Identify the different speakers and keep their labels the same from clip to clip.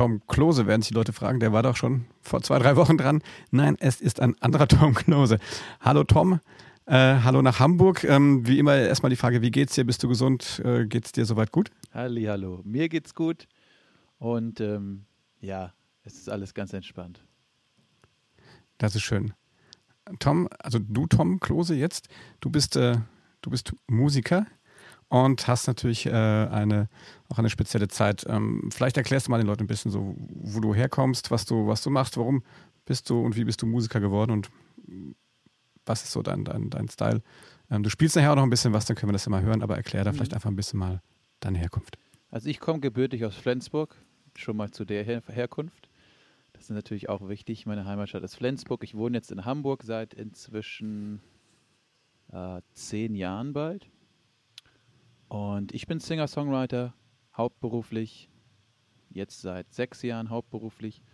Speaker 1: Tom Klose werden sich die Leute fragen, der war doch schon vor zwei, drei Wochen dran. Nein, es ist ein anderer Tom Klose. Hallo Tom, äh, hallo nach Hamburg. Ähm, wie immer erstmal die Frage, wie geht's dir? Bist du gesund? Äh, geht's dir soweit gut?
Speaker 2: Halli, hallo. Mir geht's gut und ähm, ja, es ist alles ganz entspannt.
Speaker 1: Das ist schön. Tom, also du Tom Klose jetzt, du bist, äh, du bist Musiker und hast natürlich äh, eine, auch eine spezielle Zeit. Ähm, vielleicht erklärst du mal den Leuten ein bisschen so, wo du herkommst, was du, was du machst, warum bist du und wie bist du Musiker geworden und was ist so dein, dein, dein Style. Ähm, du spielst nachher auch noch ein bisschen was, dann können wir das ja mal hören, aber erklär da mhm. vielleicht einfach ein bisschen mal deine Herkunft.
Speaker 2: Also ich komme gebürtig aus Flensburg, schon mal zu der Her Herkunft. Das ist natürlich auch wichtig. Meine Heimatstadt ist Flensburg. Ich wohne jetzt in Hamburg seit inzwischen äh, zehn Jahren bald. Und ich bin Singer-Songwriter, hauptberuflich, jetzt seit sechs Jahren hauptberuflich.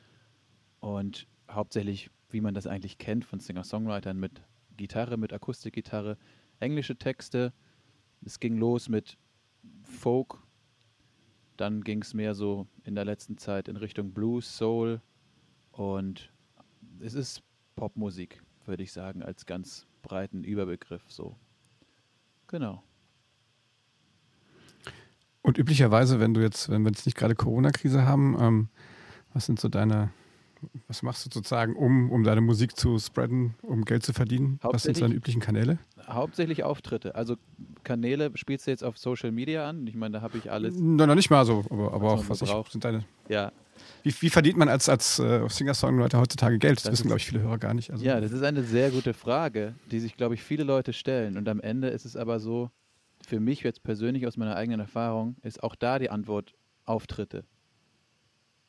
Speaker 2: Und hauptsächlich, wie man das eigentlich kennt von Singer-Songwritern, mit Gitarre, mit Akustikgitarre, englische Texte. Es ging los mit Folk, dann ging es mehr so in der letzten Zeit in Richtung Blues, Soul, und es ist Popmusik, würde ich sagen, als ganz breiten Überbegriff so. Genau.
Speaker 1: Und üblicherweise, wenn du jetzt, wenn wir jetzt nicht gerade Corona-Krise haben, ähm, was sind so deine, was machst du sozusagen, um, um deine Musik zu spreaden, um Geld zu verdienen? Was sind so deine üblichen Kanäle?
Speaker 2: Hauptsächlich Auftritte. Also Kanäle spielst du jetzt auf Social Media an? Ich meine, da habe ich alles.
Speaker 1: Nein, noch nicht mal so, aber, aber auch, was ich, sind deine.
Speaker 2: Ja,
Speaker 1: wie, wie, verdient man als, als uh, Singer-Songwriter heutzutage Geld? Das, das wissen, glaube ich, viele Hörer gar nicht.
Speaker 2: Also ja, das ist eine sehr gute Frage, die sich, glaube ich, viele Leute stellen. Und am Ende ist es aber so, für mich jetzt persönlich aus meiner eigenen Erfahrung, ist auch da die Antwort Auftritte.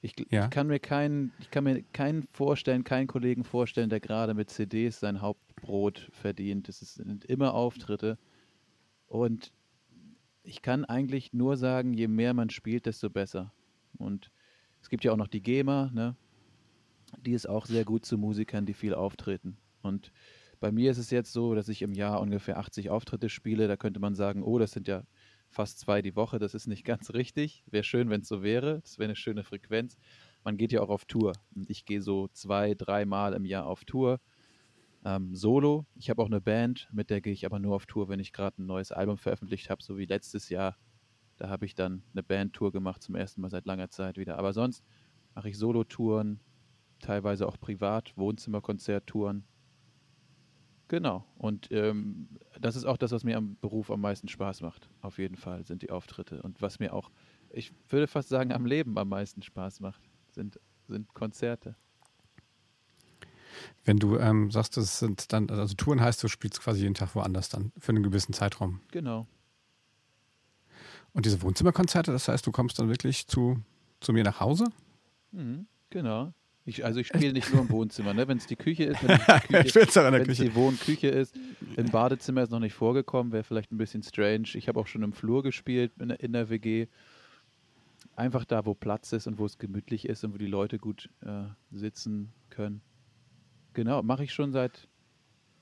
Speaker 2: Ich, ja. ich, kann mir keinen, ich kann mir keinen vorstellen, keinen Kollegen vorstellen, der gerade mit CDs sein Hauptbrot verdient. Es sind immer Auftritte. Und ich kann eigentlich nur sagen, je mehr man spielt, desto besser. Und es gibt ja auch noch die GEMA, ne? Die ist auch sehr gut zu Musikern, die viel auftreten. Und bei mir ist es jetzt so, dass ich im Jahr ungefähr 80 Auftritte spiele. Da könnte man sagen, oh, das sind ja fast zwei die Woche. Das ist nicht ganz richtig. Wäre schön, wenn es so wäre. Das wäre eine schöne Frequenz. Man geht ja auch auf Tour. Und ich gehe so zwei, dreimal im Jahr auf Tour. Ähm, solo. Ich habe auch eine Band, mit der gehe ich aber nur auf Tour, wenn ich gerade ein neues Album veröffentlicht habe, so wie letztes Jahr da habe ich dann eine Bandtour gemacht, zum ersten Mal seit langer Zeit wieder. Aber sonst mache ich Solo-Touren, teilweise auch privat, Wohnzimmerkonzerttouren. Genau. Und ähm, das ist auch das, was mir am Beruf am meisten Spaß macht. Auf jeden Fall sind die Auftritte. Und was mir auch, ich würde fast sagen, am Leben am meisten Spaß macht, sind, sind Konzerte.
Speaker 1: Wenn du ähm, sagst, das sind dann, also Touren heißt, du spielst quasi jeden Tag woanders dann für einen gewissen Zeitraum.
Speaker 2: Genau.
Speaker 1: Und diese Wohnzimmerkonzerte, das heißt, du kommst dann wirklich zu, zu mir nach Hause?
Speaker 2: Mhm, genau. Ich, also ich spiele nicht nur im Wohnzimmer, ne? wenn es die Küche ist, wenn es die Wohnküche ist. Im Badezimmer ist noch nicht vorgekommen, wäre vielleicht ein bisschen strange. Ich habe auch schon im Flur gespielt in, in, der WG. Einfach da, wo Platz ist und wo es gemütlich ist und wo die Leute gut äh, sitzen können. Genau, mache ich schon seit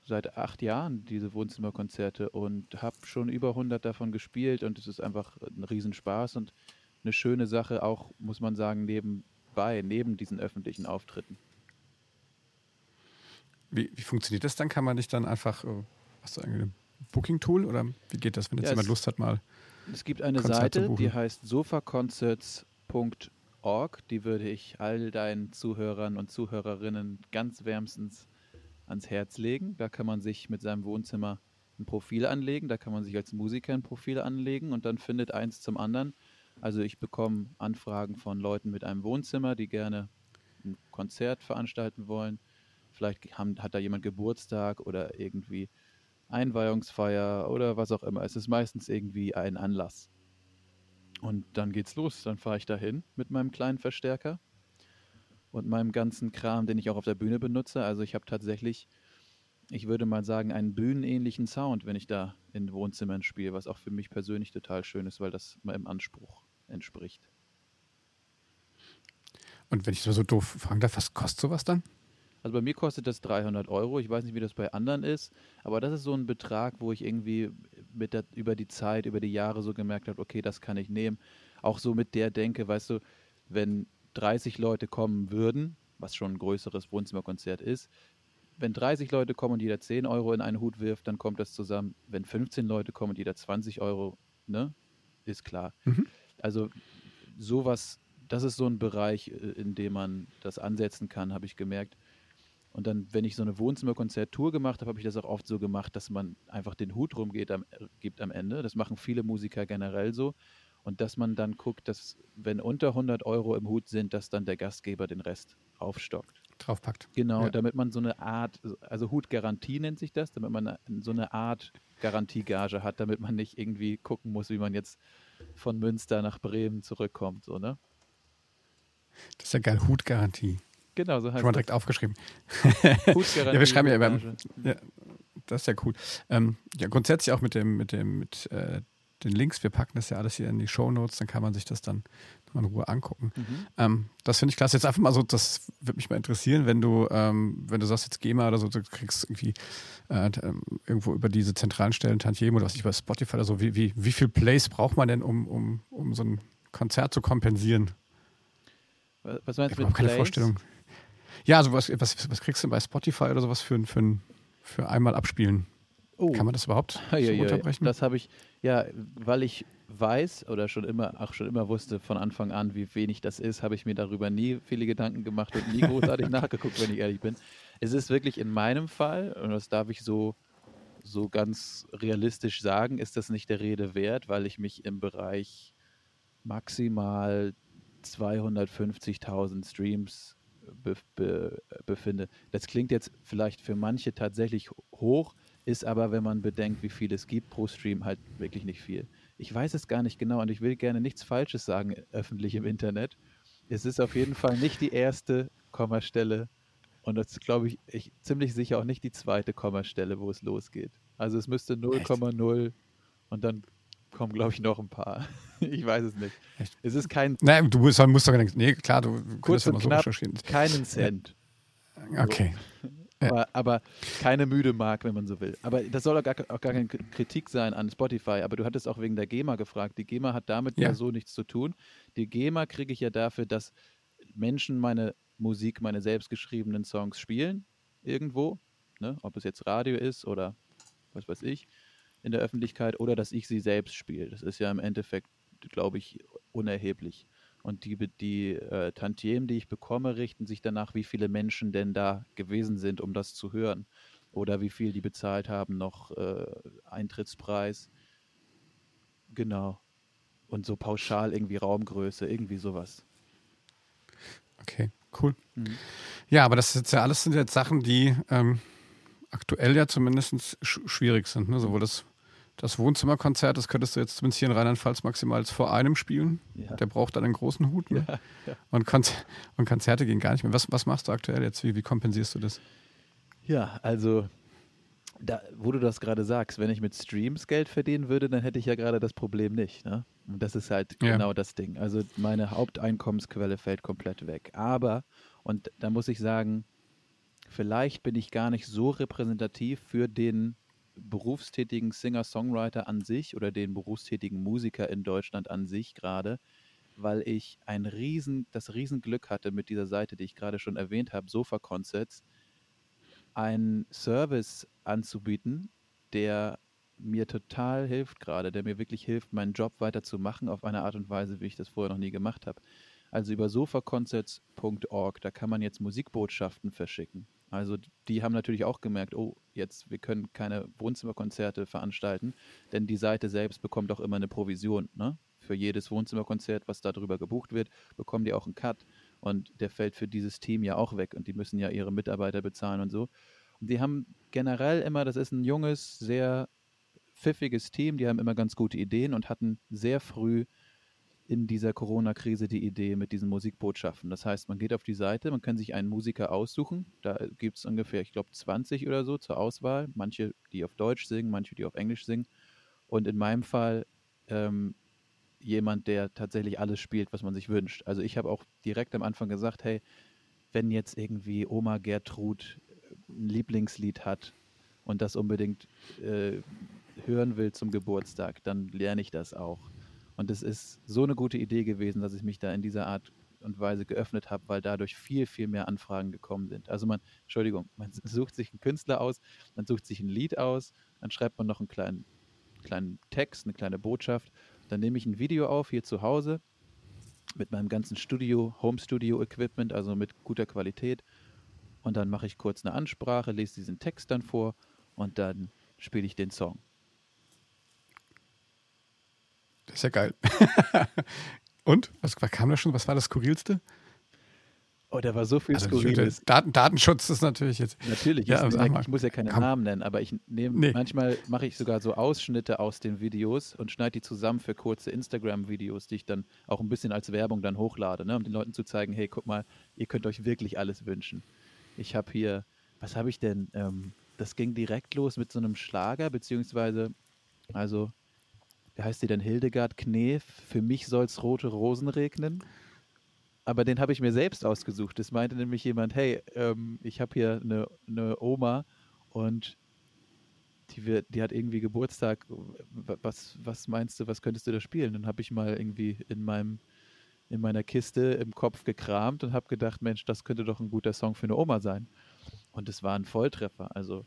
Speaker 2: seit acht Jahren diese Wohnzimmerkonzerte und habe schon über 100 davon gespielt und es ist einfach ein Riesenspaß und eine schöne Sache, auch muss man sagen, nebenbei, neben diesen öffentlichen Auftritten.
Speaker 1: Wie, wie funktioniert das dann? Kann man nicht dann einfach, äh, hast du ein Booking-Tool oder wie geht das, wenn jetzt ja, jemand Lust hat, mal?
Speaker 2: Es gibt eine Konzert Seite, die heißt sofaconcerts.org, die würde ich all deinen Zuhörern und Zuhörerinnen ganz wärmstens ans Herz legen. Da kann man sich mit seinem Wohnzimmer ein Profil anlegen, da kann man sich als Musiker ein Profil anlegen und dann findet eins zum anderen. Also ich bekomme Anfragen von Leuten mit einem Wohnzimmer, die gerne ein Konzert veranstalten wollen. Vielleicht haben, hat da jemand Geburtstag oder irgendwie Einweihungsfeier oder was auch immer. Es ist meistens irgendwie ein Anlass. Und dann geht's los. Dann fahre ich dahin mit meinem kleinen Verstärker und meinem ganzen Kram, den ich auch auf der Bühne benutze. Also ich habe tatsächlich, ich würde mal sagen, einen bühnenähnlichen Sound, wenn ich da in Wohnzimmern spiele, was auch für mich persönlich total schön ist, weil das meinem Anspruch entspricht.
Speaker 1: Und wenn ich so doof fragen darf, was kostet sowas dann?
Speaker 2: Also bei mir kostet das 300 Euro. Ich weiß nicht, wie das bei anderen ist, aber das ist so ein Betrag, wo ich irgendwie mit der, über die Zeit, über die Jahre so gemerkt habe, okay, das kann ich nehmen. Auch so mit der Denke, weißt du, wenn 30 Leute kommen würden, was schon ein größeres Wohnzimmerkonzert ist, wenn 30 Leute kommen und jeder 10 Euro in einen Hut wirft, dann kommt das zusammen. Wenn 15 Leute kommen und jeder 20 Euro, ne, ist klar. Mhm. Also sowas, das ist so ein Bereich, äh, in dem man das ansetzen kann, habe ich gemerkt. Und dann, wenn ich so eine Wohnzimmerkonzerttour gemacht habe, habe ich das auch oft so gemacht, dass man einfach den Hut rumgeht am, gibt am Ende. Das machen viele Musiker generell so. Und dass man dann guckt, dass, wenn unter 100 Euro im Hut sind, dass dann der Gastgeber den Rest aufstockt.
Speaker 1: Draufpackt.
Speaker 2: Genau, ja. damit man so eine Art, also Hutgarantie nennt sich das, damit man so eine Art Garantiegage hat, damit man nicht irgendwie gucken muss, wie man jetzt von Münster nach Bremen zurückkommt, so, ne?
Speaker 1: Das ist ja geil, Hutgarantie.
Speaker 2: Genau, so
Speaker 1: heißt Schon mal direkt das. aufgeschrieben. ja, wir schreiben ja immer. Ja, das ist ja cool. Ähm, ja, grundsätzlich auch mit dem, mit dem, mit äh, den Links, wir packen das ja alles hier in die Show Notes, dann kann man sich das dann in Ruhe angucken. Mhm. Ähm, das finde ich klasse. Jetzt einfach mal so, das würde mich mal interessieren, wenn du, ähm, wenn du sagst jetzt GEMA oder so, du kriegst irgendwie äh, ähm, irgendwo über diese zentralen Stellen Tantiem oder was ich bei Spotify oder so, wie, wie, wie viel Plays braucht man denn, um, um, um so ein Konzert zu kompensieren?
Speaker 2: Was meinst
Speaker 1: du mit keine Plays? Vorstellung. Ja, also was, was, was kriegst du bei Spotify oder sowas für, für, für einmal abspielen? Oh. Kann man das überhaupt
Speaker 2: so unterbrechen? Das habe ich, ja, weil ich weiß oder schon immer, auch schon immer wusste von Anfang an, wie wenig das ist, habe ich mir darüber nie viele Gedanken gemacht und nie großartig nachgeguckt, wenn ich ehrlich bin. Es ist wirklich in meinem Fall, und das darf ich so, so ganz realistisch sagen, ist das nicht der Rede wert, weil ich mich im Bereich maximal 250.000 Streams be, be, befinde. Das klingt jetzt vielleicht für manche tatsächlich hoch, ist aber, wenn man bedenkt, wie viel es gibt pro Stream, halt wirklich nicht viel. Ich weiß es gar nicht genau und ich will gerne nichts Falsches sagen öffentlich im Internet. Es ist auf jeden Fall nicht die erste Kommastelle und das glaube ich, ich ziemlich sicher auch nicht die zweite Kommastelle, wo es losgeht. Also es müsste 0,0 und dann kommen, glaube ich, noch ein paar. ich weiß es nicht. Echt? Es ist kein.
Speaker 1: Nein, du musst, musst doch gar nicht. Nee, klar, du
Speaker 2: kurz ja mal so knapp, keinen Cent.
Speaker 1: Okay.
Speaker 2: So. Aber, aber, keine müde Mark, wenn man so will. Aber das soll auch gar, auch gar, keine Kritik sein an Spotify. Aber du hattest auch wegen der GEMA gefragt. Die GEMA hat damit ja, ja so nichts zu tun. Die GEMA kriege ich ja dafür, dass Menschen meine Musik, meine selbstgeschriebenen Songs spielen. Irgendwo. Ne? Ob es jetzt Radio ist oder was weiß ich in der Öffentlichkeit oder dass ich sie selbst spiele. Das ist ja im Endeffekt, glaube ich, unerheblich. Und die, die äh, Tantiemen, die ich bekomme, richten sich danach, wie viele Menschen denn da gewesen sind, um das zu hören. Oder wie viel die bezahlt haben, noch äh, Eintrittspreis. Genau. Und so pauschal irgendwie Raumgröße, irgendwie sowas.
Speaker 1: Okay, cool. Mhm. Ja, aber das ist ja alles sind jetzt Sachen, die ähm, aktuell ja zumindest sch schwierig sind. Ne? Sowohl das das Wohnzimmerkonzert, das könntest du jetzt zumindest hier in Rheinland-Pfalz maximal vor einem spielen. Ja. Der braucht dann einen großen Hut. Ne? Ja, ja. Und, Konzer und, Konzerte gehen gar nicht mehr. Was, was machst du aktuell jetzt? Wie, wie kompensierst du das?
Speaker 2: Ja, also, da, wo du das gerade sagst, wenn ich mit Streams Geld verdienen würde, dann hätte ich ja gerade das Problem nicht. Ne? Und das ist halt genau das Ding. Also, meine Haupteinkommensquelle fällt komplett weg. Aber, und da muss ich sagen, vielleicht bin ich gar nicht so repräsentativ für den berufstätigen Singer-Songwriter an sich oder den berufstätigen Musiker in Deutschland an sich gerade, weil ich ein riesen, das Riesenglück hatte mit dieser Seite, die ich gerade schon erwähnt habe, Sofa Concerts, einen Service anzubieten, der mir total hilft gerade, der mir wirklich hilft, meinen Job weiterzumachen auf eine Art und Weise, wie ich das vorher noch nie gemacht habe. Also über sofaconcerts.org, da kann man jetzt Musikbotschaften verschicken. Also die haben natürlich auch gemerkt, oh, jetzt, wir können keine Wohnzimmerkonzerte veranstalten, denn die Seite selbst bekommt auch immer eine Provision. Ne? Für jedes Wohnzimmerkonzert, was darüber gebucht wird, bekommen die auch einen Cut. Und der fällt für dieses Team ja auch weg und die müssen ja ihre Mitarbeiter bezahlen und so. Und die haben generell immer, das ist ein junges, sehr pfiffiges Team, die haben immer ganz gute Ideen und hatten sehr früh in dieser Corona-Krise die Idee mit diesen Musikbotschaften. Das heißt, man geht auf die Seite, man kann sich einen Musiker aussuchen. Da gibt es ungefähr, ich glaube, 20 oder so zur Auswahl. Manche, die auf Deutsch singen, manche, die auf Englisch singen. Und in meinem Fall ähm, jemand, der tatsächlich alles spielt, was man sich wünscht. Also ich habe auch direkt am Anfang gesagt, hey, wenn jetzt irgendwie Oma Gertrud ein Lieblingslied hat und das unbedingt äh, hören will zum Geburtstag, dann lerne ich das auch. Und es ist so eine gute Idee gewesen, dass ich mich da in dieser Art und Weise geöffnet habe, weil dadurch viel, viel mehr Anfragen gekommen sind. Also man, Entschuldigung, man sucht sich einen Künstler aus, man sucht sich ein Lied aus, dann schreibt man noch einen kleinen, kleinen Text, eine kleine Botschaft. Dann nehme ich ein Video auf hier zu Hause mit meinem ganzen Studio, Home Studio Equipment, also mit guter Qualität. Und dann mache ich kurz eine Ansprache, lese diesen Text dann vor und dann spiele ich den Song.
Speaker 1: Das ist ja geil. Und? Was, kam da schon? Was war das Skurrilste?
Speaker 2: Oh, da war so viel
Speaker 1: Also,
Speaker 2: Skurriles.
Speaker 1: Daten, Datenschutz ist natürlich jetzt.
Speaker 2: Natürlich,
Speaker 1: Ja, mal,
Speaker 2: ich muss ja keine
Speaker 1: komm.
Speaker 2: Namen nennen, aber ich nehme
Speaker 1: Nee.
Speaker 2: manchmal mache ich sogar so Ausschnitte aus den Videos und schneide die zusammen für kurze Instagram-Videos, die ich dann auch ein bisschen als Werbung dann hochlade, ne, um den Leuten zu zeigen, hey, guck mal, ihr könnt euch wirklich alles wünschen. Ich habe hier, was habe ich denn? Ähm, das ging direkt los mit so einem Schlager, beziehungsweise, also, wie heißt die denn? Hildegard Knef, für mich soll's rote Rosen regnen. Aber den habe ich mir selbst ausgesucht. Es meinte nämlich jemand, hey, ähm, ich habe hier eine, eine Oma und die, wird, die hat irgendwie Geburtstag. Was, was meinst du, was könntest du da spielen? Dann habe ich mal irgendwie in meinem in meiner Kiste im Kopf gekramt und habe gedacht, Mensch, das könnte doch ein guter Song für eine Oma sein. Und es war ein Volltreffer. Also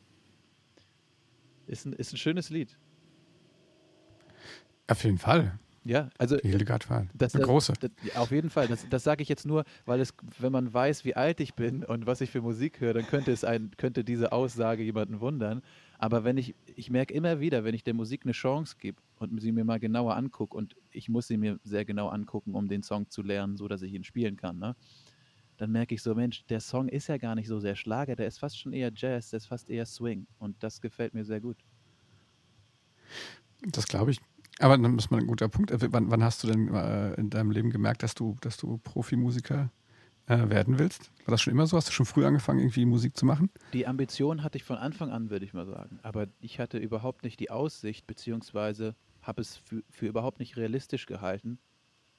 Speaker 2: ist ein, ist ein schönes Lied.
Speaker 1: Auf jeden Fall.
Speaker 2: Ja, also
Speaker 1: Die Hildegard war
Speaker 2: Das,
Speaker 1: eine große.
Speaker 2: Das, auf jeden Fall. Das, das sage ich jetzt nur, weil es, wenn man weiß, wie alt ich bin und was ich für Musik höre, dann könnte es ein, könnte diese Aussage jemanden wundern. Aber wenn ich, ich merke immer wieder, wenn ich der Musik eine Chance gebe und sie mir mal genauer angucke und ich muss sie mir sehr genau angucken, um den Song zu lernen, so dass ich ihn spielen kann, ne? Dann merke ich so, Mensch, der Song ist ja gar nicht so sehr Schlager, der ist fast schon eher Jazz, der ist fast eher Swing und das gefällt mir sehr gut.
Speaker 1: Das glaube ich. Aber dann ist mal ein guter Punkt. Äh, Wann, wann hast du denn äh, in deinem Leben gemerkt, dass du, dass du Profimusiker äh, werden willst? War das schon immer so? Hast du schon früh angefangen, irgendwie Musik zu machen?
Speaker 2: Die Ambition hatte ich von Anfang an, würde ich mal sagen. Aber ich hatte überhaupt nicht die Aussicht, beziehungsweise habe es für, für überhaupt nicht realistisch gehalten,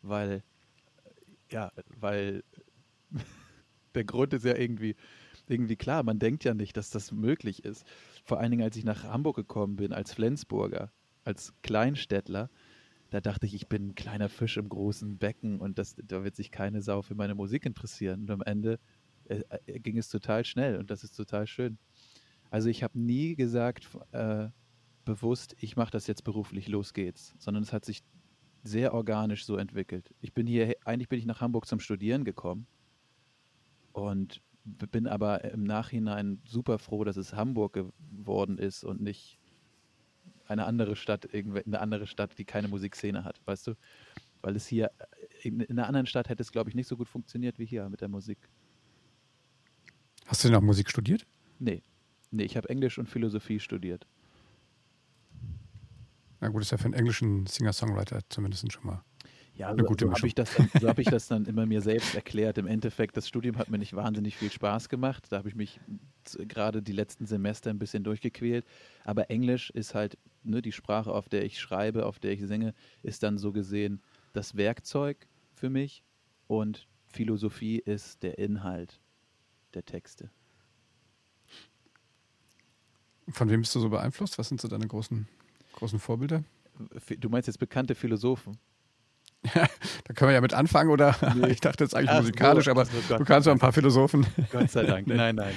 Speaker 2: weil, äh, ja, weil der Grund ist ja irgendwie, irgendwie klar. Man denkt ja nicht, dass das möglich ist. Vor allen Dingen, als ich nach Hamburg gekommen bin, als Flensburger, als Kleinstädtler, da dachte ich, ich bin ein kleiner Fisch im großen Becken und das, da wird sich keine Sau für meine Musik interessieren. Und am Ende äh, äh, ging es total schnell und das ist total schön. Also ich habe nie gesagt, äh, bewusst, ich mache das jetzt beruflich, los geht's, sondern es hat sich sehr organisch so entwickelt. Ich bin hier, eigentlich bin ich nach Hamburg zum Studieren gekommen und bin aber im Nachhinein super froh, dass es Hamburg geworden ist und nicht eine andere Stadt, eine andere Stadt, die keine Musikszene hat, weißt du? Weil es hier, äh, in, in einer anderen Stadt hätte es, glaube ich, nicht so gut funktioniert wie hier mit der Musik.
Speaker 1: Hast du denn auch Musik studiert?
Speaker 2: Nee. Nee, ich habe Englisch und Philosophie studiert.
Speaker 1: Na gut, ist ja für einen englischen Singer-Songwriter zumindest schon mal.
Speaker 2: Ja,
Speaker 1: Eine
Speaker 2: so,
Speaker 1: gute
Speaker 2: so habe ich, das dann- so hab ich das dann immer mir selbst erklärt. Im Endeffekt, das Studium hat mir nicht wahnsinnig viel Spaß gemacht. Da habe ich mich gerade die letzten Semester ein bisschen durchgequält. Aber Englisch ist halt ne, die Sprache, auf der ich schreibe, auf der ich singe, ist dann so gesehen das Werkzeug für mich. Und Philosophie ist der Inhalt der Texte.
Speaker 1: Von wem bist du so beeinflusst? Was sind so deine großen, großen Vorbilder?
Speaker 2: Du meinst jetzt bekannte Philosophen?
Speaker 1: Da können wir ja mit anfangen, oder?
Speaker 2: Nee.
Speaker 1: Ich dachte jetzt eigentlich
Speaker 2: Ach so,
Speaker 1: musikalisch, aber du kannst so ein paar Philosophen.
Speaker 2: Gott sei Dank. Nein, nein.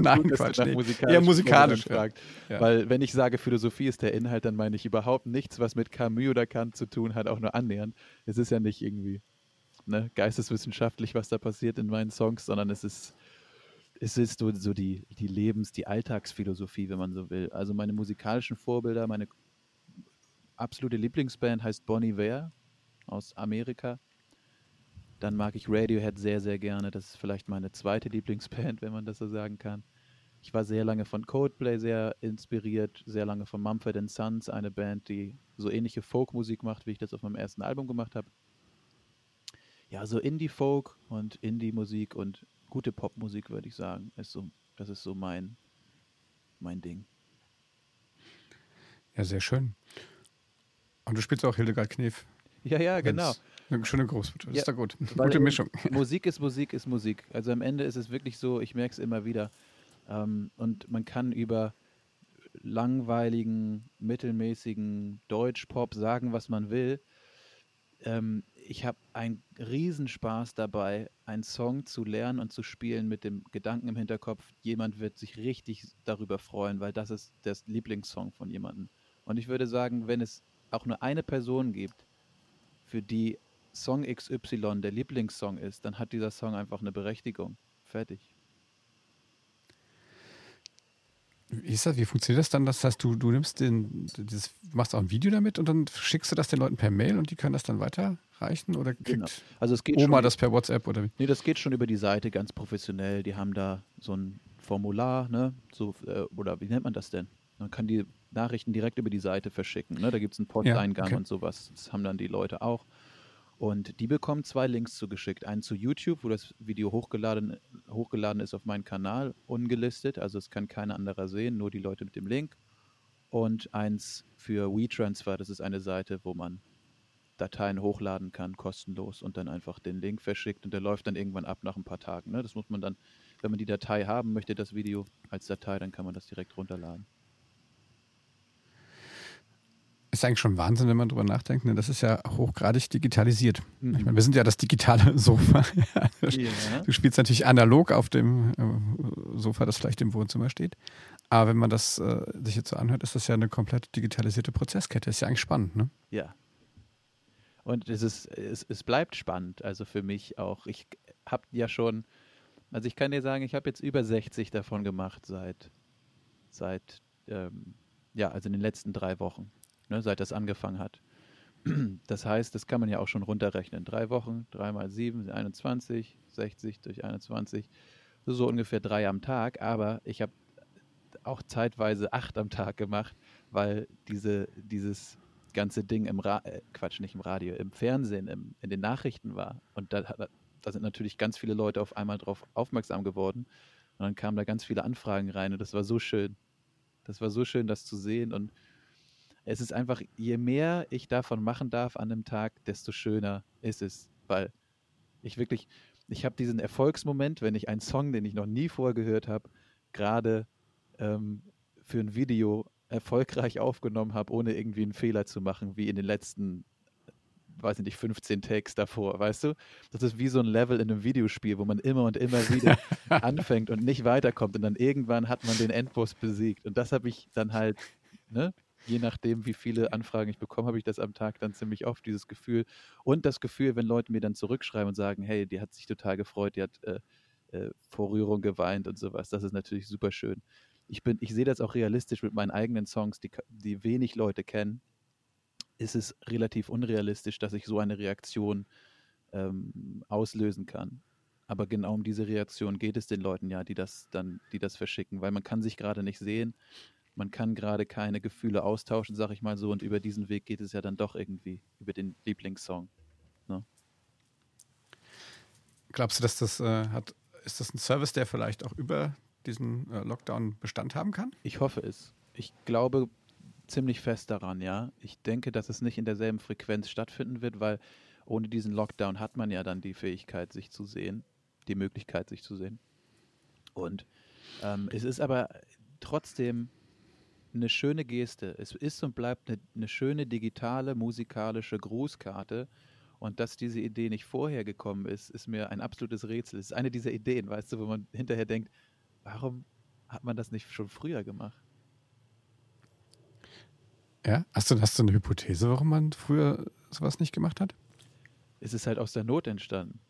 Speaker 1: Nein,
Speaker 2: gut,
Speaker 1: Quatsch. Nee.
Speaker 2: musikalischen
Speaker 1: Eher musikalisch. Ja.
Speaker 2: fragst.
Speaker 1: Ja.
Speaker 2: Weil wenn ich sage, Philosophie ist der Inhalt, dann meine ich überhaupt nichts, was mit Camus oder Kant zu tun hat, auch nur annähernd. Es ist ja nicht irgendwie ne, geisteswissenschaftlich, was da passiert in meinen Songs, sondern es ist, es ist so, so die, die Lebens-, die Alltagsphilosophie, wenn man so will. Also meine musikalischen Vorbilder, meine absolute Lieblingsband heißt Bonnie Ware aus Amerika. Dann mag ich Radiohead sehr, sehr gerne. Das ist vielleicht meine zweite Lieblingsband, wenn man das so sagen kann. ich war sehr lange von Coldplay sehr inspiriert, sehr lange von Mumford Sons, eine Band, die so ähnliche Folkmusik macht, wie ich das auf meinem ersten Album gemacht habe. Ja, so Indie-Folk und Indie-Musik und gute Popmusik, würde ich sagen, ist so, das ist so mein, mein Ding.
Speaker 1: Ja, sehr schön. Und du spielst auch Hildegard Knef.
Speaker 2: Ja, ja, genau.
Speaker 1: Eine schöne Großmutter.
Speaker 2: Ja,
Speaker 1: ist doch gut. Gute Mischung.
Speaker 2: Musik ist Musik ist Musik. Also am Ende ist es wirklich so, ich merke es immer wieder. Ähm, und man kann über langweiligen, mittelmäßigen Deutsch-Pop sagen, was man will. Ähm, ich habe einen Riesenspaß dabei, einen Song zu lernen und zu spielen mit dem Gedanken im Hinterkopf, jemand wird sich richtig darüber freuen, weil das ist der Lieblingssong von jemandem. Und ich würde sagen, wenn es auch nur eine Person gibt, für die Song XY der Lieblingssong ist, dann hat dieser Song einfach eine Berechtigung. Fertig.
Speaker 1: Wie ist das? Wie funktioniert das dann? Das heißt, du, du nimmst den, dieses, machst auch ein Video damit und dann schickst du das den Leuten per Mail und die können das dann weiterreichen? Oder kriegt
Speaker 2: Genau. Also es geht
Speaker 1: Oma
Speaker 2: schon,
Speaker 1: das per WhatsApp oder wie?
Speaker 2: nee, das geht schon über die Seite ganz professionell. Die haben da so ein Formular, ne? So, äh, oder wie nennt man das denn? Man kann die Nachrichten direkt über die Seite verschicken. Ne? Da gibt es einen Posteingang
Speaker 1: okay.
Speaker 2: und sowas. Das haben dann die Leute auch. Und die bekommen zwei Links zugeschickt. Einen zu YouTube, wo das Video hochgeladen, hochgeladen ist auf meinen Kanal, ungelistet. Also es kann kein anderer sehen, nur die Leute mit dem Link. Und eins für WeTransfer, das ist eine Seite, wo man Dateien hochladen kann, kostenlos und dann einfach den Link verschickt und der läuft dann irgendwann ab nach ein paar Tagen. Ne? Das muss man dann, wenn man die Datei haben möchte, das Video als Datei, dann kann man das direkt runterladen.
Speaker 1: Ist eigentlich schon Wahnsinn, wenn man drüber nachdenkt. Ne? Das ist ja hochgradig digitalisiert.
Speaker 2: Mhm.
Speaker 1: Ich meine, wir sind ja das digitale Sofa.
Speaker 2: Ja.
Speaker 1: Du spielst natürlich analog auf dem äh, Sofa, das vielleicht im Wohnzimmer steht. Aber wenn man das äh, sich jetzt so anhört, ist das ja eine komplett digitalisierte Prozesskette. Ist ja eigentlich spannend, ne?
Speaker 2: Ja. Und es, ist, es, es bleibt spannend, also für mich auch. Ich habe ja schon, also ich kann dir sagen, ich habe jetzt über 60 davon gemacht seit, seit ähm, ja, also in den letzten drei Wochen, ne, seit das angefangen hat. Das heißt, das kann man ja auch schon runterrechnen. Drei Wochen, drei mal sieben, sind 21, 60 durch 21, so ungefähr drei am Tag. Aber ich habe auch zeitweise acht am Tag gemacht, weil diese, dieses ganze Ding im Ra äh, Quatsch, nicht im Radio, im Fernsehen, im, in den Nachrichten war. Und da, da sind natürlich ganz viele Leute auf einmal drauf aufmerksam geworden. Und dann kamen da ganz viele Anfragen rein und das war so schön. Das war so schön, das zu sehen. Und es ist einfach, je mehr ich davon machen darf an einem Tag, desto schöner ist es. Weil ich wirklich, ich habe diesen Erfolgsmoment, wenn ich einen Song, den ich noch nie vorher gehört habe, gerade ähm, für ein Video erfolgreich aufgenommen habe, ohne irgendwie einen Fehler zu machen, wie in den letzten, weiß ich nicht, 15 Takes davor, weißt du? Das ist wie so ein Level in einem Videospiel, wo man immer und immer wieder anfängt und nicht weiterkommt und dann irgendwann hat man den Endboss besiegt. Und das habe ich dann halt, ne? Je nachdem, wie viele Anfragen ich bekomme, habe ich das am Tag dann ziemlich oft, dieses Gefühl. Und das Gefühl, wenn Leute mir dann zurückschreiben und sagen, hey, die hat sich total gefreut, die hat äh, äh, vor Rührung geweint und sowas. Das ist natürlich super schön. Ich, ich sehe das auch realistisch mit meinen eigenen Songs, die, die wenig Leute kennen. Ist es relativ unrealistisch, dass ich so eine Reaktion ähm, auslösen kann. Aber genau um diese Reaktion geht es den Leuten ja, die das dann, die das verschicken, weil man kann sich gerade nicht sehen, man kann gerade keine Gefühle austauschen, sag ich mal so, und über diesen Weg geht es ja dann doch irgendwie, über den Lieblingssong.
Speaker 1: Glaubst du, dass das äh, hat, ist das ein Service, der vielleicht auch über diesen äh, Lockdown Bestand haben kann?
Speaker 2: Ich hoffe es. Ich glaube ziemlich fest daran, ja. Ich denke, dass es nicht in derselben Frequenz stattfinden wird, weil ohne diesen Lockdown hat man ja dann die Fähigkeit, sich zu sehen, die Möglichkeit, sich zu sehen. Und ähm, es ist aber trotzdem eine schöne Geste. Es ist und bleibt eine, eine schöne digitale musikalische Grußkarte. Und dass diese Idee nicht vorher gekommen ist, ist mir ein absolutes Rätsel. Es ist eine dieser Ideen, weißt du, wo man hinterher denkt, warum hat man das nicht schon früher gemacht?
Speaker 1: Ja? Hast du, hast du eine Hypothese, warum man früher sowas nicht gemacht hat?
Speaker 2: es ist halt aus der Not entstanden.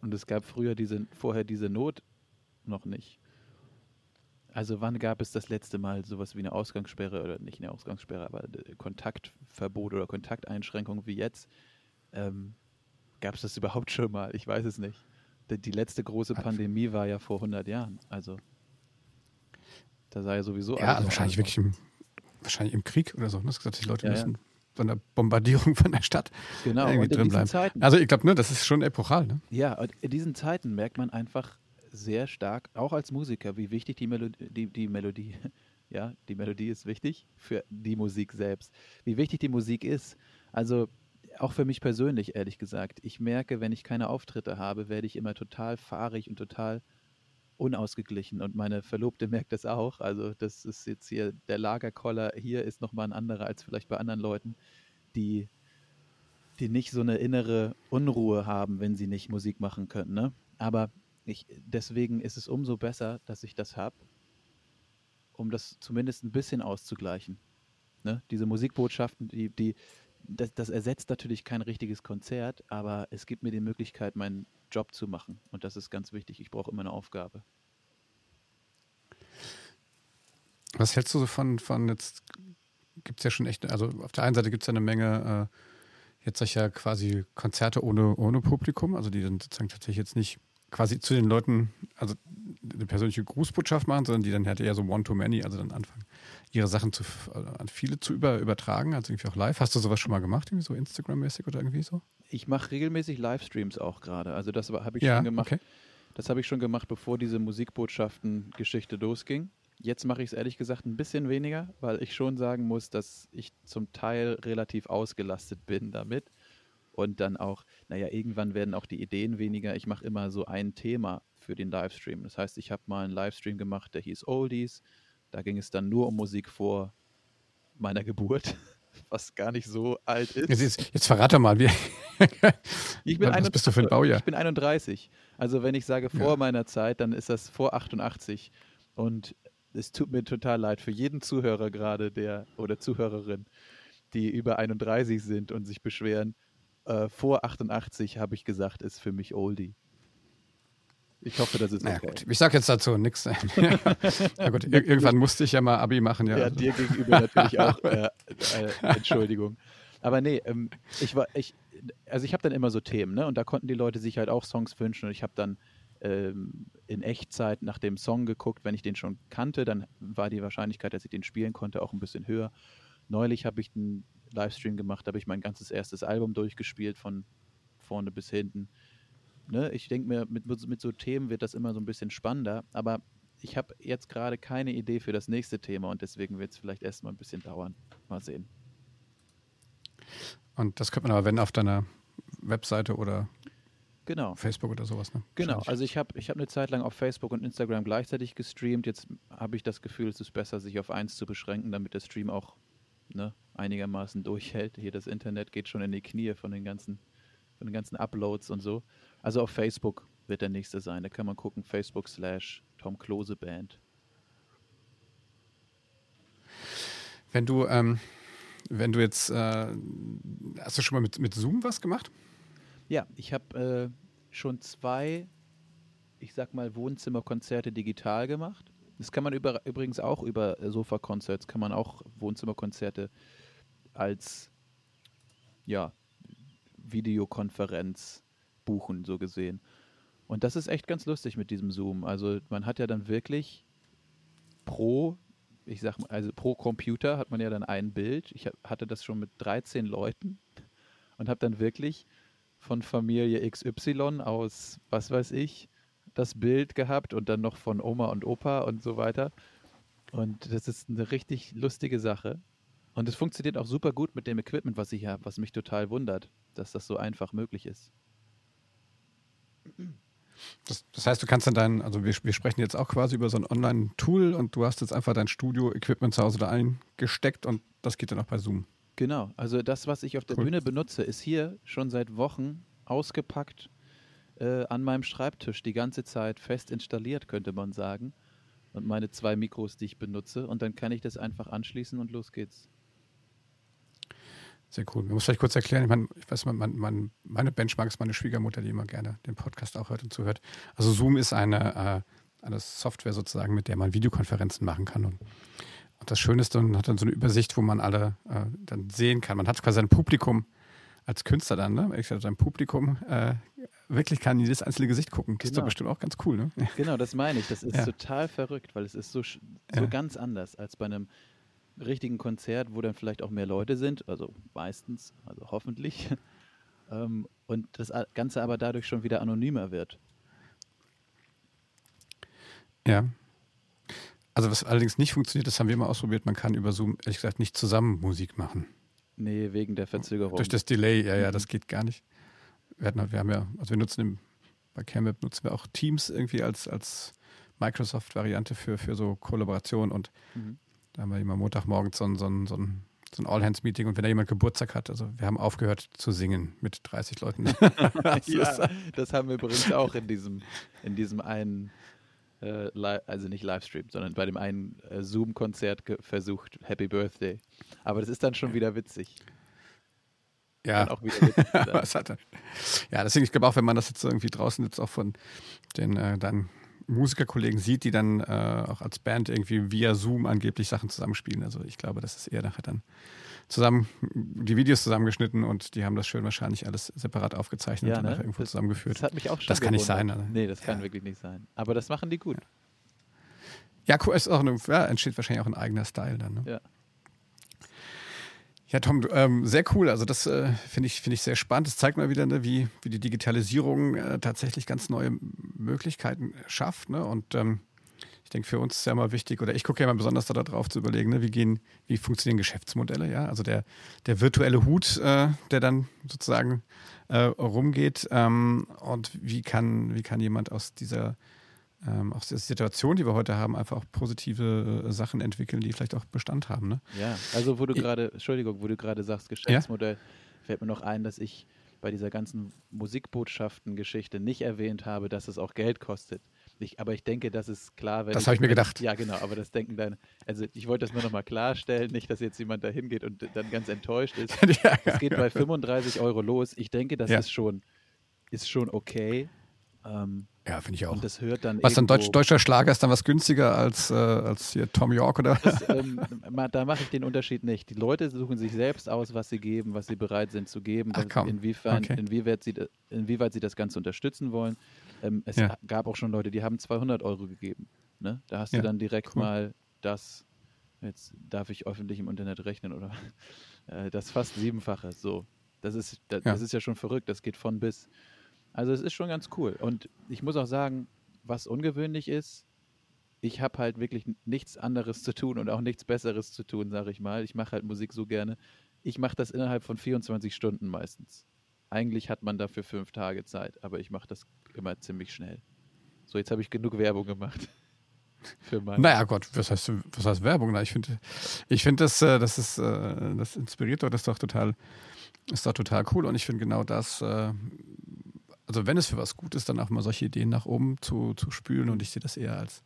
Speaker 2: Und es gab früher diese, vorher diese Not noch nicht. Also wann gab es das letzte Mal sowas wie eine Ausgangssperre oder nicht eine Ausgangssperre, aber äh, Kontaktverbot oder Kontakteinschränkung wie jetzt? Ähm, gab es das überhaupt schon mal? Ich weiß es nicht. Die, die letzte große Pandemie war ja vor 100 Jahren. Also Da sei ja sowieso
Speaker 1: Ja, also wahrscheinlich wirklich im, wahrscheinlich im Krieg oder so. Ne? Das gesagt, die Leute
Speaker 2: Ja, ja.
Speaker 1: müssen von der Bombardierung von der Stadt
Speaker 2: Genau,
Speaker 1: irgendwie drin bleiben.
Speaker 2: Zeiten,
Speaker 1: Also ich glaube, ne, das ist schon epochal. Ne?
Speaker 2: ja, und in diesen Zeiten merkt man einfach sehr stark, auch als Musiker, wie wichtig die Melodie, die, die Melodie, ja, die Melodie ist wichtig für die Musik selbst, wie wichtig die Musik ist. Also auch für mich persönlich, ehrlich gesagt. Ich merke, wenn ich keine Auftritte habe, werde ich immer total fahrig und total unausgeglichen. Und meine Verlobte merkt das auch. Also das ist jetzt hier, der Lagerkoller hier ist nochmal ein anderer als vielleicht bei anderen Leuten, die, die nicht so eine innere Unruhe haben, wenn sie nicht Musik machen können. Ne? Aber ich, deswegen ist es umso besser, dass ich das habe, um das zumindest ein bisschen auszugleichen. Ne? Diese Musikbotschaften, die, die, das, das ersetzt natürlich kein richtiges Konzert, aber es gibt mir die Möglichkeit, meinen Job zu machen. Und das ist ganz wichtig. Ich brauche immer eine Aufgabe.
Speaker 1: Was hältst du so von, von jetzt gibt es ja schon echt, also auf der einen Seite gibt es ja eine Menge äh, jetzt solcher quasi Konzerte ohne, ohne Publikum, also die dann sozusagen tatsächlich jetzt nicht quasi zu den Leuten, also eine persönliche Grußbotschaft machen, sondern die dann halt eher so One-to-Many, also dann anfangen, ihre Sachen zu, äh, an viele zu über, übertragen, also irgendwie auch live. Hast du sowas schon mal gemacht, irgendwie so Instagram-mäßig oder irgendwie so?
Speaker 2: Ich mache regelmäßig Livestreams auch gerade. Also das habe ich
Speaker 1: ja,
Speaker 2: schon gemacht.
Speaker 1: okay.
Speaker 2: Das habe ich schon gemacht, bevor diese Musikbotschaften-Geschichte losging. Jetzt mache ich es ehrlich gesagt ein bisschen weniger, weil ich schon sagen muss, dass ich zum Teil relativ ausgelastet bin damit. Und dann auch, naja, irgendwann werden auch die Ideen weniger. Ich mache immer so ein Thema für den Livestream. Das heißt, ich habe mal einen Livestream gemacht, der hieß Oldies. Da ging es dann nur um Musik vor meiner Geburt, was gar nicht so alt ist.
Speaker 1: Jetzt, jetzt, verrate mal, wie.
Speaker 2: Ich bin,
Speaker 1: Was
Speaker 2: 31
Speaker 1: bist du für ein Baujahr?
Speaker 2: ich bin 31. Also wenn ich sage vor
Speaker 1: Ja.
Speaker 2: meiner Zeit, dann ist das vor 88. Und es tut mir total leid für jeden Zuhörer gerade, der oder Zuhörerin, die über 31 sind und sich beschweren. Äh, vor 88 habe ich gesagt, ist für mich Oldie. Ich hoffe, das ist
Speaker 1: Naja,
Speaker 2: okay.
Speaker 1: gut. Ich sag jetzt dazu nichts. Na gut, ir irgendwann musste ich ja mal Abi machen, ja.
Speaker 2: Ja, dir gegenüber natürlich auch. Äh, äh, Entschuldigung. Aber nee, ähm, ich war, ich, also ich habe dann immer so Themen, ne? Und da konnten die Leute sich halt auch Songs wünschen und ich habe dann ähm, in Echtzeit nach dem Song geguckt. Wenn ich den schon kannte, dann war die Wahrscheinlichkeit, dass ich den spielen konnte, auch ein bisschen höher. Neulich habe ich einen Livestream gemacht, habe ich mein ganzes erstes Album durchgespielt, von vorne bis hinten. Ne? Ich denke mir, mit, mit so Themen wird das immer so ein bisschen spannender, aber ich habe jetzt gerade keine Idee für das nächste Thema und deswegen wird es vielleicht erstmal ein bisschen dauern. Mal sehen.
Speaker 1: Und das könnte man aber, wenn, auf deiner Webseite oder
Speaker 2: Genau.
Speaker 1: Facebook oder sowas, ne?
Speaker 2: Genau, also ich habe ich hab eine Zeit lang auf Facebook und Instagram gleichzeitig gestreamt. Jetzt habe ich das Gefühl, es ist besser, sich auf eins zu beschränken, damit der Stream auch ne, einigermaßen durchhält. Hier das Internet geht schon in die Knie von den ganzen, von den ganzen Uploads und so. Also auf Facebook wird der nächste sein. Da kann man gucken, Facebook slash Tom Klose Band.
Speaker 1: Wenn du, ähm, wenn du jetzt, äh, hast du schon mal mit, mit Zoom was gemacht?
Speaker 2: Ja, ich habe äh, schon zwei, ich sag mal, Wohnzimmerkonzerte digital gemacht. Das kann man über, übrigens auch über äh, Sofa-Concerts, kann man auch Wohnzimmerkonzerte als ja, Videokonferenz buchen, so gesehen. Und das ist echt ganz lustig mit diesem Zoom. Also man hat ja dann wirklich pro, ich sag mal, also pro Computer hat man ja dann ein Bild. Ich hatte das schon mit 13 Leuten und habe dann wirklich von Familie XY aus, was weiß ich, das Bild gehabt und dann noch von Oma und Opa und so weiter. Und das ist eine richtig lustige Sache. Und es funktioniert auch super gut mit dem Equipment, was ich habe, was mich total wundert, dass das so einfach möglich ist.
Speaker 1: Das, das heißt, du kannst dann dein, also wir, wir sprechen jetzt auch quasi über so ein Online-Tool und du hast jetzt einfach dein Studio-Equipment zu Hause da eingesteckt und das geht dann auch bei Zoom.
Speaker 2: Genau, also das, was ich auf der
Speaker 1: Cool.
Speaker 2: Bühne benutze, ist hier schon seit Wochen ausgepackt äh, an meinem Schreibtisch, die ganze Zeit fest installiert, könnte man sagen. Und meine zwei Mikros, die ich benutze. Und dann kann ich das einfach anschließen und los geht's.
Speaker 1: Sehr cool. Man muss vielleicht kurz erklären, ich, meine, ich weiß, mein, mein, meine Benchmark ist meine Schwiegermutter, die immer gerne den Podcast auch hört und zuhört. Also Zoom ist eine, äh, eine Software sozusagen, mit der man Videokonferenzen machen kann. Und, und das Schöne ist, man hat dann so eine Übersicht, wo man alle äh, dann sehen kann. Man hat quasi sein Publikum als Künstler dann, ne? Ich sag, sein Publikum äh, wirklich kann jedes einzelne Gesicht gucken. Das ist doch
Speaker 2: Genau.
Speaker 1: bestimmt auch ganz cool, ne?
Speaker 2: Genau, das meine ich. Das ist
Speaker 1: Ja.
Speaker 2: total verrückt, weil es ist so, so
Speaker 1: Ja.
Speaker 2: ganz anders als bei einem richtigen Konzert, wo dann vielleicht auch mehr Leute sind, also meistens, also hoffentlich. ähm, und das Ganze aber dadurch schon wieder anonymer wird.
Speaker 1: Ja. Also was allerdings nicht funktioniert, das haben wir mal ausprobiert, man kann über Zoom, ehrlich gesagt, nicht zusammen Musik machen.
Speaker 2: Nee, wegen der Verzögerung.
Speaker 1: Durch das Delay, ja, ja,
Speaker 2: Mhm.
Speaker 1: das geht gar nicht. Wir, hatten, wir haben ja, also wir nutzen im, bei CamWeb nutzen wir auch Teams irgendwie als, als Microsoft-Variante für, für so Kollaboration und
Speaker 2: Mhm.
Speaker 1: Da haben wir immer Montagmorgens so ein, so ein, so ein, so ein All-Hands-Meeting und wenn da jemand Geburtstag hat, also wir haben aufgehört zu singen mit 30 Leuten. Das
Speaker 2: ja, das haben wir übrigens auch in diesem, in diesem einen, äh, also nicht Livestream, sondern bei dem einen äh, Zoom-Konzert versucht, Happy Birthday. Aber das ist dann schon wieder witzig.
Speaker 1: ja.
Speaker 2: Auch wieder witzig.
Speaker 1: Was hat er? Ja, deswegen, ich glaube auch, wenn man das jetzt irgendwie draußen jetzt auch von den äh, dann Musikerkollegen sieht, die dann äh, auch als Band irgendwie via Zoom angeblich Sachen zusammenspielen. Also ich glaube, das ist eher nachher dann zusammen, die Videos zusammengeschnitten und die haben das schön wahrscheinlich alles separat aufgezeichnet
Speaker 2: Ja,
Speaker 1: und
Speaker 2: ne?
Speaker 1: nachher irgendwo
Speaker 2: Das-
Speaker 1: zusammengeführt.
Speaker 2: Das hat mich auch schon
Speaker 1: Das kann nicht sein, also.
Speaker 2: Nee, das kann
Speaker 1: Ja.
Speaker 2: wirklich nicht sein. Aber das machen die gut.
Speaker 1: Ja, cool, ist auch eine, ja, entsteht wahrscheinlich auch ein eigener Style dann. Ne?
Speaker 2: Ja.
Speaker 1: Ja, Tom, ähm, sehr cool. Also das äh, finde ich, finde ich sehr spannend. Das zeigt mal wieder, ne, wie, wie die Digitalisierung äh, tatsächlich ganz neue Möglichkeiten schafft. Ne? Und ähm, ich denke, für uns ist ja mal wichtig, oder ich gucke ja mal besonders darauf zu überlegen, ne, wie gehen, wie funktionieren Geschäftsmodelle, ja. Also der, der virtuelle Hut, äh, der dann sozusagen äh, rumgeht, ähm, und wie kann, wie kann jemand aus dieser ähm, aus der Situation, die wir heute haben, einfach auch positive äh, Sachen entwickeln, die vielleicht auch Bestand haben. Ne?
Speaker 2: Ja, also wo du gerade, Entschuldigung, wo du gerade sagst, Geschäftsmodell, fällt mir noch ein, dass ich bei dieser ganzen Musikbotschaften-Geschichte nicht erwähnt habe, dass es auch Geld kostet. Ich, aber ich denke, das ist klar. Wenn
Speaker 1: Das habe ich mir gedacht.
Speaker 2: Ja, genau, aber das denken dann, also ich wollte das nur nochmal klarstellen, nicht, dass jetzt jemand da hingeht und dann ganz enttäuscht ist.
Speaker 1: ja,
Speaker 2: Es geht bei 35 Euro los. Ich denke, das
Speaker 1: Ja.
Speaker 2: ist schon, ist schon okay. Ähm,
Speaker 1: ja finde ich auch.
Speaker 2: und das hört dann
Speaker 1: Was dann Deutsch, deutscher Schlager ist dann was günstiger als, äh, als hier Tom York oder?
Speaker 2: Das, ähm, da mache ich den Unterschied nicht. Die Leute suchen sich selbst aus, was sie geben, was sie bereit sind zu geben,
Speaker 1: Ach
Speaker 2: was- inwiefern,
Speaker 1: okay.
Speaker 2: inwieweit, sie, inwieweit sie das Ganze unterstützen wollen. Ähm, es
Speaker 1: Ja.
Speaker 2: gab auch schon Leute, die haben 200 Euro gegeben. Ne? Da hast
Speaker 1: Ja,
Speaker 2: du dann direkt
Speaker 1: cool.
Speaker 2: mal das, jetzt darf ich öffentlich im Internet rechnen, oder äh, das fast siebenfache. So, das ist, das,
Speaker 1: Ja.
Speaker 2: das ist ja schon verrückt. Das geht von bis. Also es ist schon ganz cool. Und ich muss auch sagen, was ungewöhnlich ist, ich habe halt wirklich nichts anderes zu tun und auch nichts Besseres zu tun, sage ich mal. Ich mache halt Musik so gerne. Ich mache das innerhalb von 24 Stunden meistens. Eigentlich hat man dafür fünf Tage Zeit, aber ich mache das immer ziemlich schnell. So, jetzt habe ich genug Werbung gemacht. Für
Speaker 1: Naja, Gott, was heißt, was heißt Werbung? Ich finde, ich finde, das, äh, das äh, das inspiriert doch, das ist doch total, ist doch total cool. Und ich finde genau das, äh, also wenn es für was gut ist, dann auch mal solche Ideen nach oben zu, zu spülen. Und ich sehe das eher als,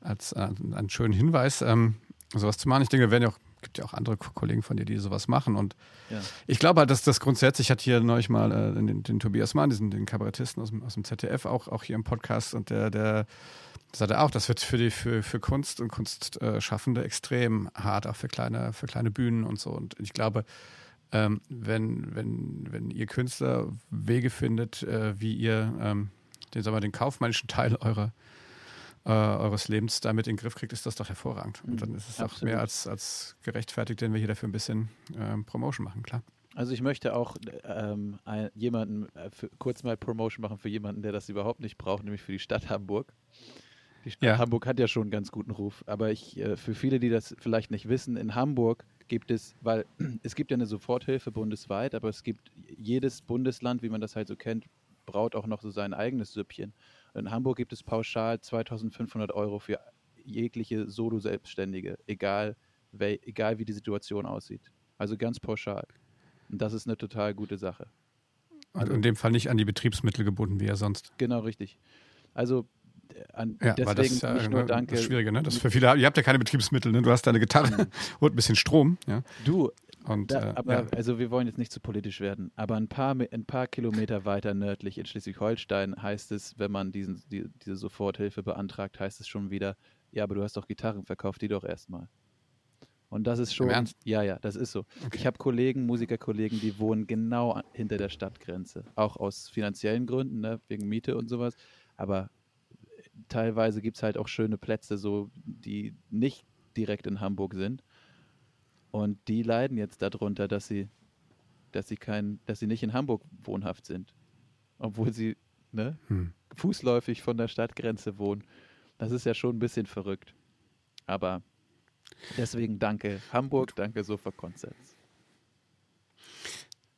Speaker 1: als äh, einen schönen Hinweis, ähm, sowas zu machen. Ich denke, es werden ja auch, gibt ja auch andere Ko- Kollegen von dir, die sowas machen. Und
Speaker 2: Ja.
Speaker 1: ich glaube halt, dass das grundsätzlich, ich hatte hier neulich mal äh, den, den Tobias Mann, diesen den Kabarettisten aus dem, aus dem ZDF, auch, auch hier im Podcast und der, der sagte auch, das wird für die für, für Kunst und Kunstschaffende extrem hart, auch für kleine, für kleine Bühnen und so. Und ich glaube, ähm, wenn, wenn, wenn ihr Künstler Wege findet, äh, wie ihr ähm, den, sagen wir, den kaufmännischen Teil eurer, äh, eures Lebens damit in den Griff kriegt, ist das doch hervorragend. Und dann ist es auch
Speaker 2: Absolut.
Speaker 1: mehr als, als gerechtfertigt, wenn wir hier dafür ein bisschen ähm, Promotion machen, klar.
Speaker 2: Also ich möchte auch ähm, jemanden äh, für, kurz mal Promotion machen für jemanden, der das überhaupt nicht braucht, nämlich für die Stadt Hamburg. Die Stadt
Speaker 1: Ja.
Speaker 2: Hamburg hat ja schon einen ganz guten Ruf, aber ich äh, für viele, die das vielleicht nicht wissen, in Hamburg gibt es, weil es gibt ja eine Soforthilfe bundesweit, aber es gibt jedes Bundesland, wie man das halt so kennt, braut auch noch so sein eigenes Süppchen. In Hamburg gibt es pauschal 2500 Euro für jegliche Solo-Selbstständige, egal, egal wie die Situation aussieht. Also ganz pauschal. Und das ist eine total gute Sache.
Speaker 1: Und in dem Fall nicht an die Betriebsmittel gebunden, wie ja sonst.
Speaker 2: Genau richtig. Also an,
Speaker 1: Ja,
Speaker 2: deswegen
Speaker 1: das ist ja
Speaker 2: nicht nur
Speaker 1: ne,
Speaker 2: danke.
Speaker 1: das Schwierige, ne? Das für viele, ihr habt ja keine Betriebsmittel, ne? Du hast deine Gitarre und ein bisschen Strom, ja.
Speaker 2: Du,
Speaker 1: Und
Speaker 2: da,
Speaker 1: äh,
Speaker 2: aber
Speaker 1: ja.
Speaker 2: also wir wollen jetzt nicht zu politisch werden, aber ein paar, ein paar Kilometer weiter nördlich in Schleswig-Holstein heißt es, wenn man diesen, die, diese Soforthilfe beantragt, heißt es schon wieder, ja, aber du hast doch Gitarren, verkauf die doch erstmal. Und das ist schon,
Speaker 1: Ernst?
Speaker 2: ja, ja, das ist so.
Speaker 1: Okay.
Speaker 2: Ich habe Kollegen, Musikerkollegen, die wohnen genau hinter der Stadtgrenze. Auch aus finanziellen Gründen, ne, wegen Miete und sowas. Aber teilweise gibt es halt auch schöne Plätze, so die nicht direkt in Hamburg sind. Und die leiden jetzt darunter, dass sie, dass sie kein, dass sie nicht in Hamburg wohnhaft sind. Obwohl sie ne, hm. fußläufig von der Stadtgrenze wohnen. Das ist ja schon ein bisschen verrückt. Aber deswegen danke Hamburg, danke Sofa Concepts.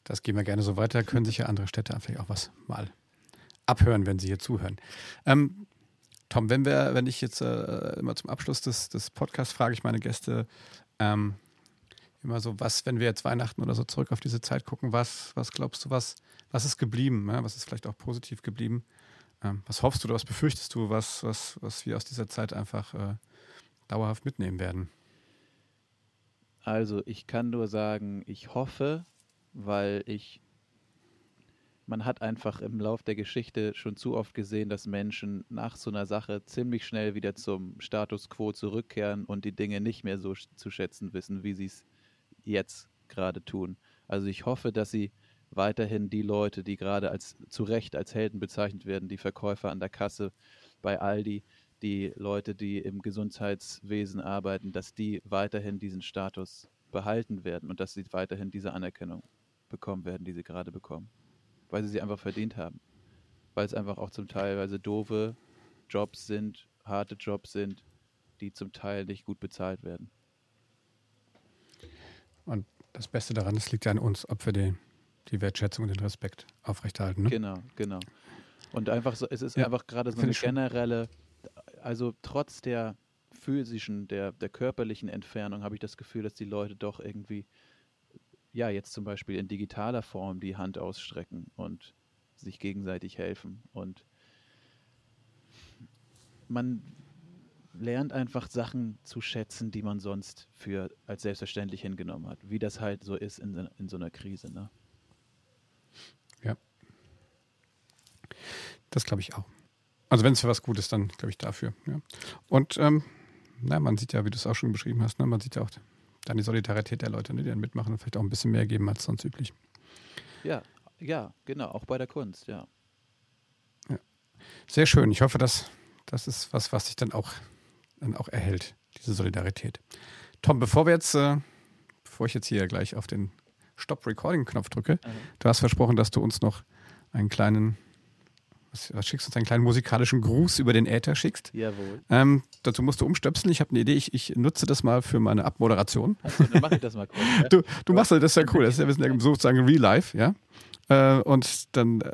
Speaker 1: Das gehen wir gerne so weiter. Können sich ja andere Städte vielleicht auch was mal abhören, wenn sie hier zuhören. Ähm, Tom, wenn wir, wenn ich jetzt äh, immer zum Abschluss des, des Podcasts frage ich meine Gäste ähm, immer so, was, wenn wir jetzt Weihnachten oder so zurück auf diese Zeit gucken, was, was glaubst du, was, was ist geblieben? Ja? Was ist vielleicht auch positiv geblieben? Ähm, was hoffst du oder was befürchtest du, was, was, was wir aus dieser Zeit einfach äh, dauerhaft mitnehmen werden?
Speaker 2: Also ich kann nur sagen, ich hoffe, weil ich man hat einfach im Lauf der Geschichte schon zu oft gesehen, dass Menschen nach so einer Sache ziemlich schnell wieder zum Status quo zurückkehren und die Dinge nicht mehr so zu schätzen wissen, wie sie es jetzt gerade tun. Also ich hoffe, dass sie weiterhin die Leute, die gerade als zu Recht als Helden bezeichnet werden, die Verkäufer an der Kasse bei Aldi, die Leute, die im Gesundheitswesen arbeiten, dass die weiterhin diesen Status behalten werden und dass sie weiterhin diese Anerkennung bekommen werden, die sie gerade bekommen. Weil sie sie einfach verdient haben. Weil es einfach auch zum Teil doofe Jobs sind, harte Jobs sind, die zum Teil nicht gut bezahlt werden.
Speaker 1: Und das Beste daran, es liegt ja an uns, ob wir den, die Wertschätzung und den Respekt aufrechterhalten. Ne?
Speaker 2: Genau, genau. Und einfach so, es ist ja, einfach gerade so eine generelle, also trotz der physischen, der, der körperlichen Entfernung habe ich das Gefühl, dass die Leute doch irgendwie ja, jetzt zum Beispiel in digitaler Form die Hand ausstrecken und sich gegenseitig helfen. Und man lernt einfach Sachen zu schätzen, die man sonst für als selbstverständlich hingenommen hat, wie das halt so ist in, in so einer Krise. Ne?
Speaker 1: Ja. Das glaube ich auch. Also wenn es für was gut ist, dann glaube ich dafür. Ja. Und ähm, na, man sieht ja, wie du es auch schon beschrieben hast, ne, man sieht ja auch dann die Solidarität der Leute, ne, die dann mitmachen und vielleicht auch ein bisschen mehr geben als sonst üblich.
Speaker 2: Ja, ja, genau, auch bei der Kunst, ja.
Speaker 1: ja. Sehr schön. Ich hoffe, dass das ist was, was sich dann auch, dann auch erhält, diese Solidarität. Tom, bevor wir jetzt, äh, bevor ich jetzt hier gleich auf den Stop-Recording-Knopf drücke, mhm. du hast versprochen, dass du uns noch einen kleinen was, was schickst du uns einen kleinen musikalischen Gruß über den Äther schickst.
Speaker 2: Jawohl.
Speaker 1: Ähm, dazu musst du umstöpseln. Ich habe eine Idee. Ich, ich, nutze das mal für meine Abmoderation.
Speaker 2: Also, dann mache ich das mal kurz. Ja?
Speaker 1: Du, du machst das, das ist ja cool. Das ist ja, wir sind ja sozusagen Real Life, ja. Äh, und dann, äh,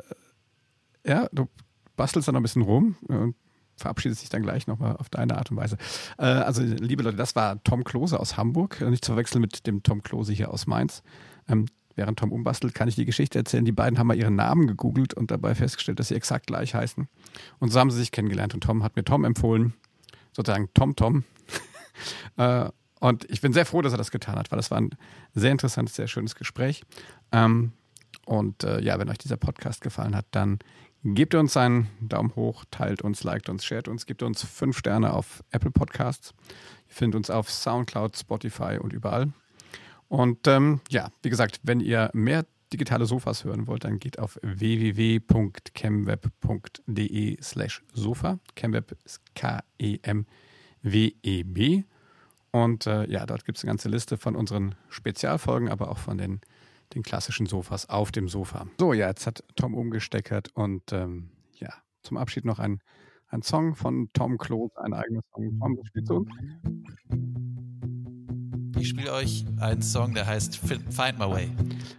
Speaker 1: ja, du bastelst dann noch ein bisschen rum und verabschiedest dich dann gleich nochmal auf deine Art und Weise. Äh, also, liebe Leute, das war Tom Klose aus Hamburg, nicht zu verwechseln mit dem Tom Klose hier aus Mainz. Ähm, während Tom umbastelt, kann ich die Geschichte erzählen. Die beiden haben mal ihren Namen gegoogelt und dabei festgestellt, dass sie exakt gleich heißen. Und so haben sie sich kennengelernt. Und Tom hat mir Tom empfohlen, sozusagen Tom Tom. äh, und ich bin sehr froh, dass er das getan hat, weil das war ein sehr interessantes, sehr schönes Gespräch. Ähm, und äh, ja, wenn euch dieser Podcast gefallen hat, dann gebt uns einen Daumen hoch, teilt uns, liked uns, shared uns, gebt uns fünf Sterne auf Apple Podcasts. Ihr findet uns auf Soundcloud, Spotify und überall. Und ähm, ja, wie gesagt, wenn ihr mehr digitale Sofas hören wollt, dann geht auf www.chemweb.de slash Sofa. Chemweb ist K-E-M-W-E-B. Und äh, ja, dort gibt es eine ganze Liste von unseren Spezialfolgen, aber auch von den, den klassischen Sofas auf dem Sofa. So, ja, jetzt hat Tom umgesteckert und ähm, ja, zum Abschied noch ein, ein Song von Tom Klose, ein eigener Song. Tom, was spielst du?
Speaker 3: Ich spiele euch einen Song, der heißt Find My Way.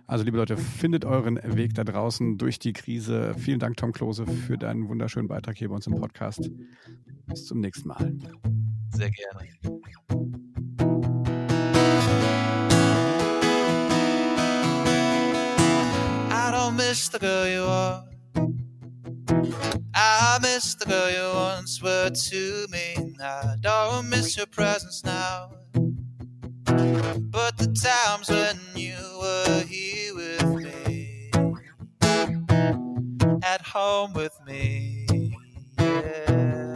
Speaker 1: Also liebe Leute, findet euren Weg da draußen durch die Krise. Vielen Dank, Tom Klose, für deinen wunderschönen Beitrag hier bei uns im Podcast. Bis zum nächsten Mal.
Speaker 3: Sehr gerne. I don't miss the girl you are. I miss the girl you once were to me. I don't miss your presence now. But the times when you were here with me, at home with me, yeah.